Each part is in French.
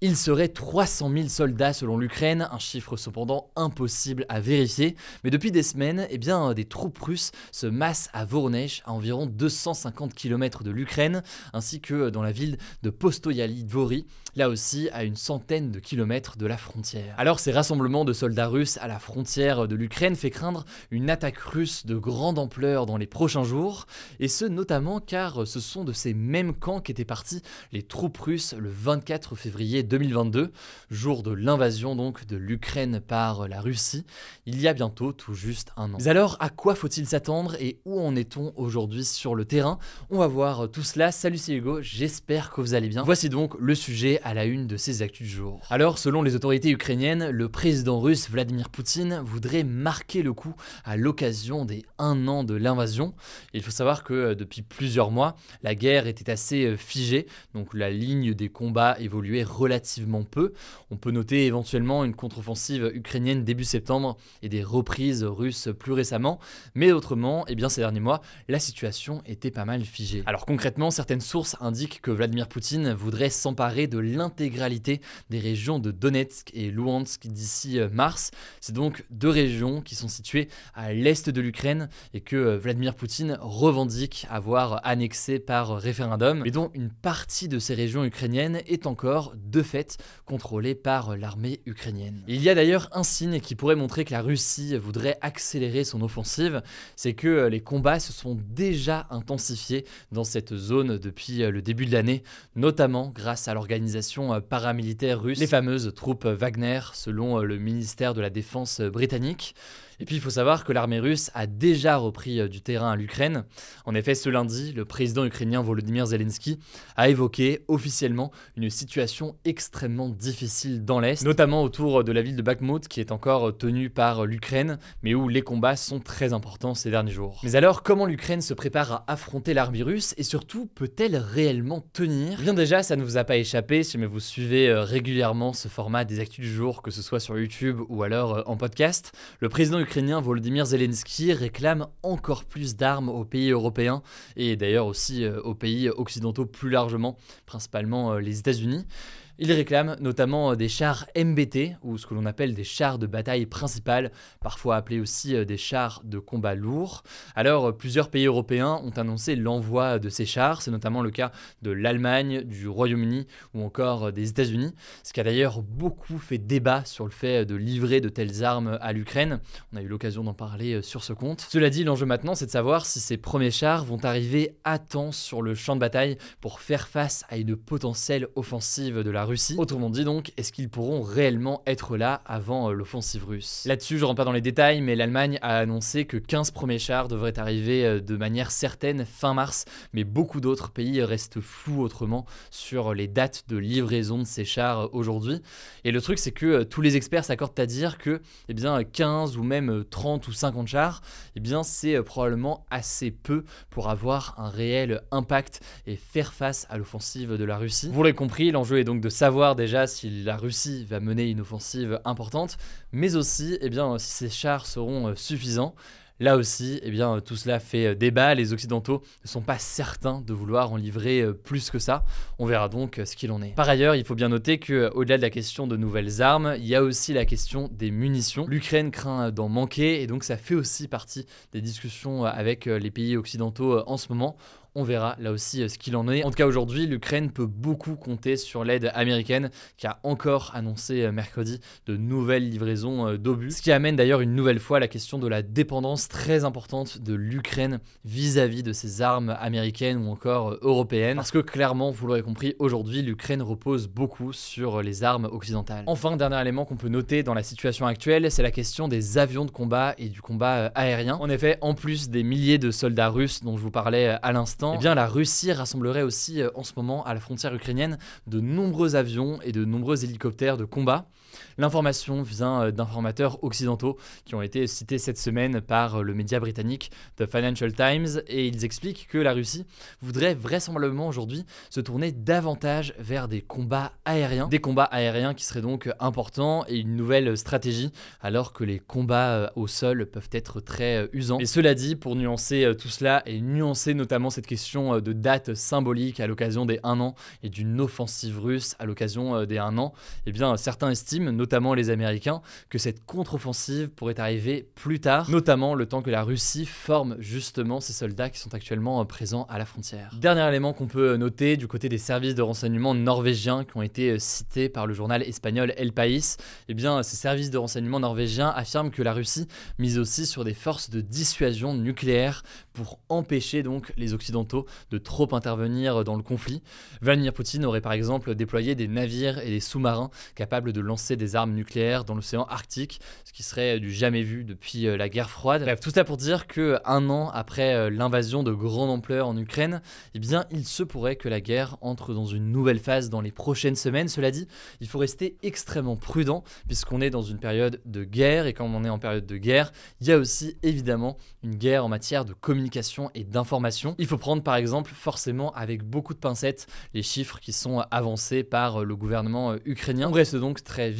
Il serait 300 000 soldats selon l'Ukraine, un chiffre cependant impossible à vérifier. Mais depuis des semaines, eh bien, des troupes russes se massent à Voronezh, à environ 250 km de l'Ukraine, ainsi que dans la ville de Postoyali Dvori, là aussi à une centaine de kilomètres de la frontière. Alors ces rassemblements de soldats russes à la frontière de l'Ukraine fait craindre une attaque russe de grande ampleur dans les prochains jours, et ce notamment car ce sont de ces mêmes camps qu'étaient partis les troupes russes le 24 février 2022, jour de l'invasion donc de l'Ukraine par la Russie, il y a bientôt tout juste un an. Mais alors à quoi faut-il s'attendre et où en est-on aujourd'hui sur le terrain? On va voir tout cela. Salut c'est Hugo, j'espère que vous allez bien. Voici donc le sujet à la une de ces actus du jour. Alors selon les autorités ukrainiennes, le président russe Vladimir Poutine voudrait marquer le coup à l'occasion des un an de l'invasion. Il faut savoir que euh, depuis plusieurs mois, la guerre était assez euh, figée, donc la ligne des combats évoluait relativement relativement peu. On peut noter éventuellement une contre-offensive ukrainienne début septembre et des reprises russes plus récemment, mais autrement, eh bien, ces derniers mois, la situation était pas mal figée. Alors concrètement, certaines sources indiquent que Vladimir Poutine voudrait s'emparer de l'intégralité des régions de Donetsk et Luhansk d'ici euh, mars. C'est donc deux régions qui sont situées à l'est de l'Ukraine et que euh, Vladimir Poutine revendique avoir annexé par référendum, mais dont une partie de ces régions ukrainiennes est encore de fait contrôlée par l'armée ukrainienne. Il y a d'ailleurs un signe qui pourrait montrer que la Russie voudrait accélérer son offensive, c'est que les combats se sont déjà intensifiés dans cette zone depuis le début de l'année, notamment grâce à l'organisation paramilitaire russe, les fameuses troupes Wagner, selon le ministère de la Défense britannique. Et puis il faut savoir que l'armée russe a déjà repris euh, du terrain à l'Ukraine. En effet, ce lundi, le président ukrainien Volodymyr Zelensky a évoqué officiellement une situation extrêmement difficile dans l'Est, notamment autour de la ville de Bakhmut qui est encore tenue par l'Ukraine, mais où les combats sont très importants ces derniers jours. Mais alors, comment l'Ukraine se prépare à affronter l'armée russe et surtout peut-elle réellement tenir? Bien déjà, ça ne vous a pas échappé si vous suivez euh, régulièrement ce format des actus du jour, que ce soit sur YouTube ou alors euh, en podcast. Le président ukrainien Volodymyr Zelensky réclame encore plus d'armes aux pays européens et d'ailleurs aussi euh, aux pays occidentaux plus largement, principalement euh, les États-Unis. Il réclame notamment euh, des chars MBT, ou ce que l'on appelle des chars de bataille principales, parfois appelés aussi euh, des chars de combat lourds. Alors, euh, plusieurs pays européens ont annoncé l'envoi de ces chars, c'est notamment le cas de l'Allemagne, du Royaume-Uni ou encore des États-Unis, ce qui a d'ailleurs beaucoup fait débat sur le fait de livrer de telles armes à l'Ukraine. On a eu l'occasion d'en parler sur ce compte. Cela dit, l'enjeu maintenant, c'est de savoir si ces premiers chars vont arriver à temps sur le champ de bataille pour faire face à une potentielle offensive de la Russie. Autrement dit donc, est-ce qu'ils pourront réellement être là avant euh, l'offensive russe? Là-dessus, je rentre pas dans les détails, mais l'Allemagne a annoncé que 15 premiers chars devraient arriver euh, de manière certaine fin mars, mais beaucoup d'autres pays restent flous autrement sur les dates de livraison de ces chars euh, aujourd'hui. Et le truc, c'est que tous les experts s'accordent à dire que eh bien, 15 ou même 30 ou 50 chars, eh bien, c'est probablement assez peu pour avoir un réel impact et faire face à l'offensive de la Russie. Vous l'avez compris, l'enjeu est donc de savoir déjà si la Russie va mener une offensive importante, mais aussi eh bien, si ces chars seront euh, suffisants. Là aussi, eh bien, tout cela fait euh, débat. Les Occidentaux ne sont pas certains de vouloir en livrer euh, plus que ça. On verra donc ce qu'il en est. Par ailleurs, il faut bien noter que, au-delà de la question de nouvelles armes, il y a aussi la question des munitions. L'Ukraine craint d'en manquer et donc ça fait aussi partie des discussions avec les pays occidentaux en ce moment. On verra là aussi ce qu'il en est. En tout cas, aujourd'hui, l'Ukraine peut beaucoup compter sur l'aide américaine qui a encore annoncé mercredi de nouvelles livraisons d'obus. Ce qui amène d'ailleurs une nouvelle fois la question de la dépendance très importante de l'Ukraine vis-à-vis de ses armes américaines ou encore européennes. Parce que clairement, vous l'aurez compris, aujourd'hui, l'Ukraine repose beaucoup sur les armes occidentales. Enfin, dernier élément qu'on peut noter dans la situation actuelle, c'est la question des avions de combat et du combat euh, aérien. En effet, en plus des milliers de soldats russes dont je vous parlais euh, à l'instant, eh bien la Russie rassemblerait aussi euh, en ce moment à la frontière ukrainienne de nombreux avions et de nombreux hélicoptères de combat. L'information vient d'informateurs occidentaux qui ont été cités cette semaine par le média britannique The Financial Times et ils expliquent que la Russie voudrait vraisemblablement aujourd'hui se tourner davantage vers des combats aériens, des combats aériens qui seraient donc importants et une nouvelle stratégie alors que les combats au sol peuvent être très usants. Et cela dit, pour nuancer tout cela et nuancer notamment cette question de date symbolique à l'occasion des 1 an et d'une offensive russe à l'occasion des 1 an, eh bien certains estiment, notamment les Américains, que cette contre-offensive pourrait arriver plus tard, notamment le temps que la Russie forme justement ces soldats qui sont actuellement présents à la frontière. Dernier élément qu'on peut noter du côté des services de renseignement norvégiens qui ont été cités par le journal espagnol El País, eh bien ces services de renseignement norvégiens affirment que la Russie mise aussi sur des forces de dissuasion nucléaire pour empêcher donc les Occidentaux de trop intervenir dans le conflit. Vladimir Poutine aurait par exemple déployé des navires et des sous-marins capables de lancer des armes nucléaires dans l'océan Arctique, ce qui serait du jamais vu depuis euh, la guerre froide. Bref, tout ça pour dire que un an après euh, l'invasion de grande ampleur en Ukraine, eh bien, il se pourrait que la guerre entre dans une nouvelle phase dans les prochaines semaines. Cela dit, il faut rester extrêmement prudent puisqu'on est dans une période de guerre et quand on est en période de guerre, il y a aussi évidemment une guerre en matière de communication et d'information. Il faut prendre par exemple forcément avec beaucoup de pincettes les chiffres qui sont avancés par euh, le gouvernement ukrainien. On reste donc très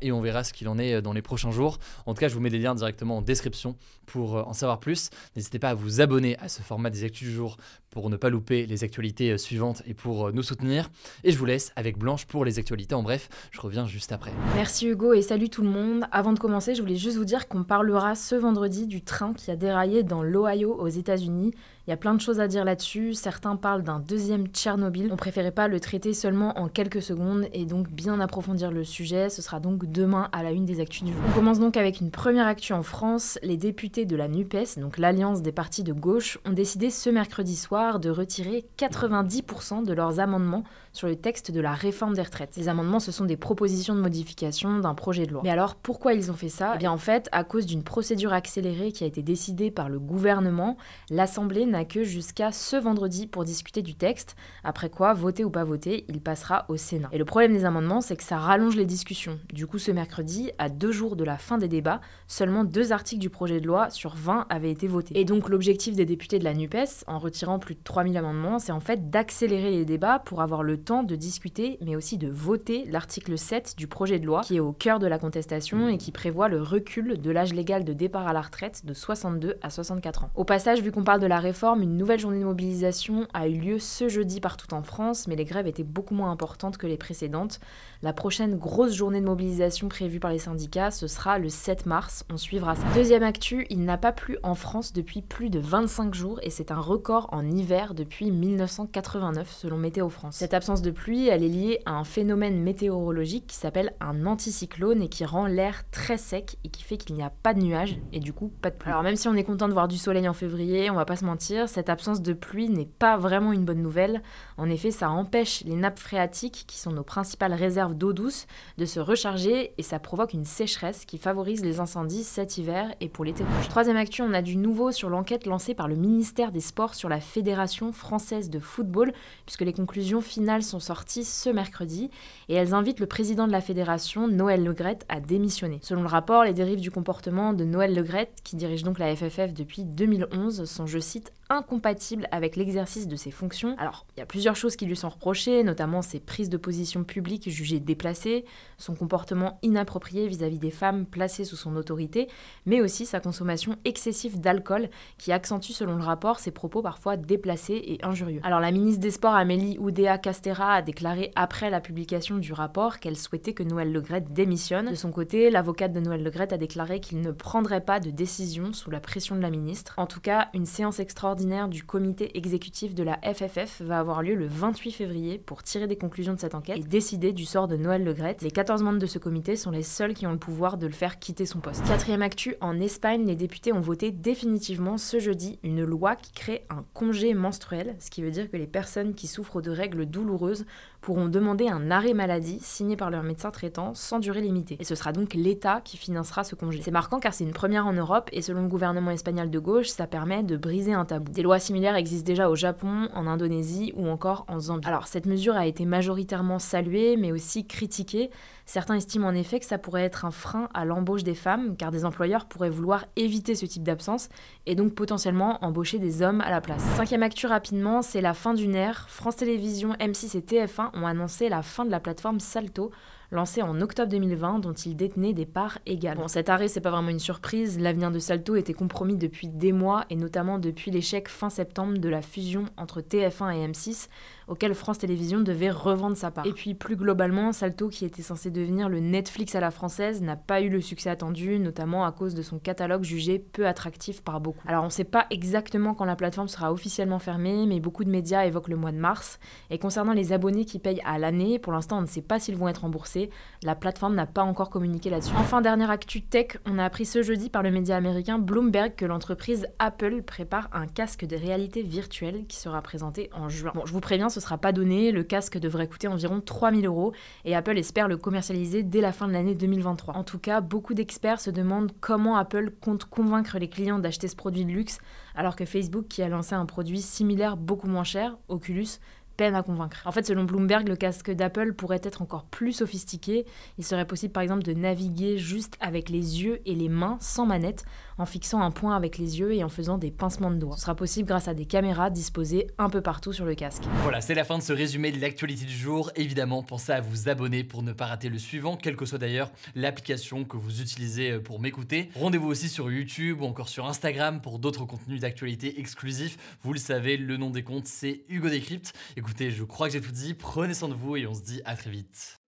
et on verra ce qu'il en est dans les prochains jours. En tout cas, je vous mets des liens directement en description pour euh, en savoir plus. N'hésitez pas à vous abonner à ce format des actus du jour pour ne pas louper les actualités euh, suivantes et pour euh, nous soutenir. Et je vous laisse avec Blanche pour les actualités. En bref, je reviens juste après. Merci Hugo et salut tout le monde. Avant de commencer, je voulais juste vous dire qu'on parlera ce vendredi du train qui a déraillé dans l'Ohio aux États-Unis il y a plein de choses à dire là-dessus. Certains parlent d'un deuxième Tchernobyl. On préférait pas le traiter seulement en quelques secondes et donc bien approfondir le sujet. Ce sera donc demain à la une des actus du jour. On commence donc avec une première actu en France. Les députés de la NUPES, donc l'alliance des partis de gauche, ont décidé ce mercredi soir de retirer 90% de leurs amendements sur le texte de la réforme des retraites. Ces amendements, ce sont des propositions de modification d'un projet de loi. Mais alors, pourquoi ils ont fait ça? Eh bien, en fait, à cause d'une procédure accélérée qui a été décidée par le gouvernement, l'Assemblée n'a que jusqu'à ce vendredi pour discuter du texte, après quoi, voter ou pas voter, il passera au Sénat. Et le problème des amendements, c'est que ça rallonge les discussions. Du coup, ce mercredi, à deux jours de la fin des débats, seulement deux articles du projet de loi sur 20 avaient été votés. Et donc, l'objectif des députés de la NUPES, en retirant plus de 3000 amendements, c'est en fait d'accélérer les débats pour avoir le temps de discuter, mais aussi de voter l'article 7 du projet de loi, qui est au cœur de la contestation et qui prévoit le recul de l'âge légal de départ à la retraite de 62 à 64 ans. Au passage, vu qu'on parle de la réforme, une nouvelle journée de mobilisation a eu lieu ce jeudi partout en France, mais les grèves étaient beaucoup moins importantes que les précédentes. La prochaine grosse journée de mobilisation prévue par les syndicats, ce sera le 7 mars. On suivra ça. Deuxième actu, il n'a pas plu en France depuis plus de 25 jours et c'est un record en hiver depuis 1989 selon Météo France. Cette absence de pluie, elle est liée à un phénomène météorologique qui s'appelle un anticyclone et qui rend l'air très sec et qui fait qu'il n'y a pas de nuages et du coup pas de pluie. Alors même si on est content de voir du soleil en février, on va pas se mentir, cette absence de pluie n'est pas vraiment une bonne nouvelle. En effet, ça empêche les nappes phréatiques qui sont nos principales réserves d'eau douce de se recharger et ça provoque une sécheresse qui favorise les incendies cet hiver et pour l'été prochain. Troisième actu, on a du nouveau sur l'enquête lancée par le ministère des Sports sur la Fédération française de football, puisque les conclusions finales sont sorties ce mercredi et elles invitent le président de la fédération, Noël Legrette, à démissionner. Selon le rapport, les dérives du comportement de Noël Legrette, qui dirige donc la FFF depuis 2011, sont, je cite, incompatibles avec l'exercice de ses fonctions. Alors, il y a plusieurs choses qui lui sont reprochées, notamment ses prises de position publiques jugées déplacé, son son comportement inapproprié vis-à-vis des femmes placées sous son autorité, mais aussi sa consommation excessive d'alcool qui accentue selon le rapport ses propos parfois déplacés et injurieux. Alors la ministre des Sports Amélie Oudéa Castera a déclaré après la publication du rapport qu'elle souhaitait que Noël Legrette démissionne. De son côté, l'avocate de Noël Legrette a déclaré qu'il ne prendrait pas de décision sous la pression de la ministre. En tout cas, une séance extraordinaire du comité exécutif de la FFF va avoir lieu le 28 février pour tirer des conclusions de cette enquête et décider du sort de Noël Legrette. Les 14 membres de ce comité sont les seuls qui ont le pouvoir de le faire quitter son poste. Quatrième actu, en Espagne, les députés ont voté définitivement ce jeudi une loi qui crée un congé menstruel, ce qui veut dire que les personnes qui souffrent de règles douloureuses pourront demander un arrêt maladie signé par leur médecin traitant sans durée limitée. Et ce sera donc l'État qui financera ce congé. C'est marquant car c'est une première en Europe et selon le gouvernement espagnol de gauche, ça permet de briser un tabou. Des lois similaires existent déjà au Japon, en Indonésie ou encore en Zambie. Alors cette mesure a été majoritairement saluée mais aussi critiquée. Certains estiment en effet que ça pourrait être un frein à l'embauche des femmes car des employeurs pourraient vouloir éviter ce type d'absence et donc potentiellement embaucher des hommes à la place. Cinquième actu rapidement, c'est la fin d'une ère. France Télévisions, M6 et TF1 ont annoncé la fin de la plateforme Salto lancé en octobre 2020, dont il détenait des parts égales. Bon, cet arrêt, c'est pas vraiment une surprise. L'avenir de Salto était compromis depuis des mois, et notamment depuis l'échec fin septembre de la fusion entre TF1 et M6, auquel France Télévisions devait revendre sa part. Et puis plus globalement, Salto, qui était censé devenir le Netflix à la française, n'a pas eu le succès attendu, notamment à cause de son catalogue jugé peu attractif par beaucoup. Alors on sait pas exactement quand la plateforme sera officiellement fermée, mais beaucoup de médias évoquent le mois de mars. Et concernant les abonnés qui payent à l'année, pour l'instant on ne sait pas s'ils vont être remboursés la plateforme n'a pas encore communiqué là-dessus. Enfin, dernière actu tech, on a appris ce jeudi par le média américain Bloomberg que l'entreprise Apple prépare un casque de réalité virtuelle qui sera présenté en juin. Bon, je vous préviens, ce sera pas donné, le casque devrait coûter environ 3000 euros et Apple espère le commercialiser dès la fin de l'année 2023. En tout cas, beaucoup d'experts se demandent comment Apple compte convaincre les clients d'acheter ce produit de luxe alors que Facebook, qui a lancé un produit similaire beaucoup moins cher, Oculus, peine à convaincre. En fait, selon Bloomberg, le casque d'Apple pourrait être encore plus sophistiqué. Il serait possible par exemple de naviguer juste avec les yeux et les mains sans manette, en fixant un point avec les yeux et en faisant des pincements de doigts. Ce sera possible grâce à des caméras disposées un peu partout sur le casque. Voilà, c'est la fin de ce résumé de l'actualité du jour. Évidemment, pensez à vous abonner pour ne pas rater le suivant, quelle que soit d'ailleurs l'application que vous utilisez pour m'écouter. Rendez-vous aussi sur YouTube ou encore sur Instagram pour d'autres contenus d'actualité exclusifs. Vous le savez, le nom des comptes, c'est Hugo Décrypte. Écoutez, je crois que j'ai tout dit. Prenez soin de vous et on se dit à très vite.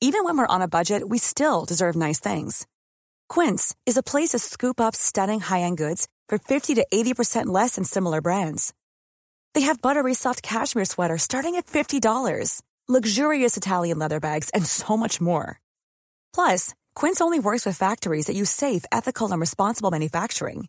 Even when we're on a budget, we still deserve nice things. Quince is a place to scoop up stunning high-end goods for 50 to 80% less than similar brands. They have buttery soft cashmere sweaters starting at $50, luxurious Italian leather bags, and so much more. Plus, Quince only works with factories that use safe, ethical, and responsible manufacturing.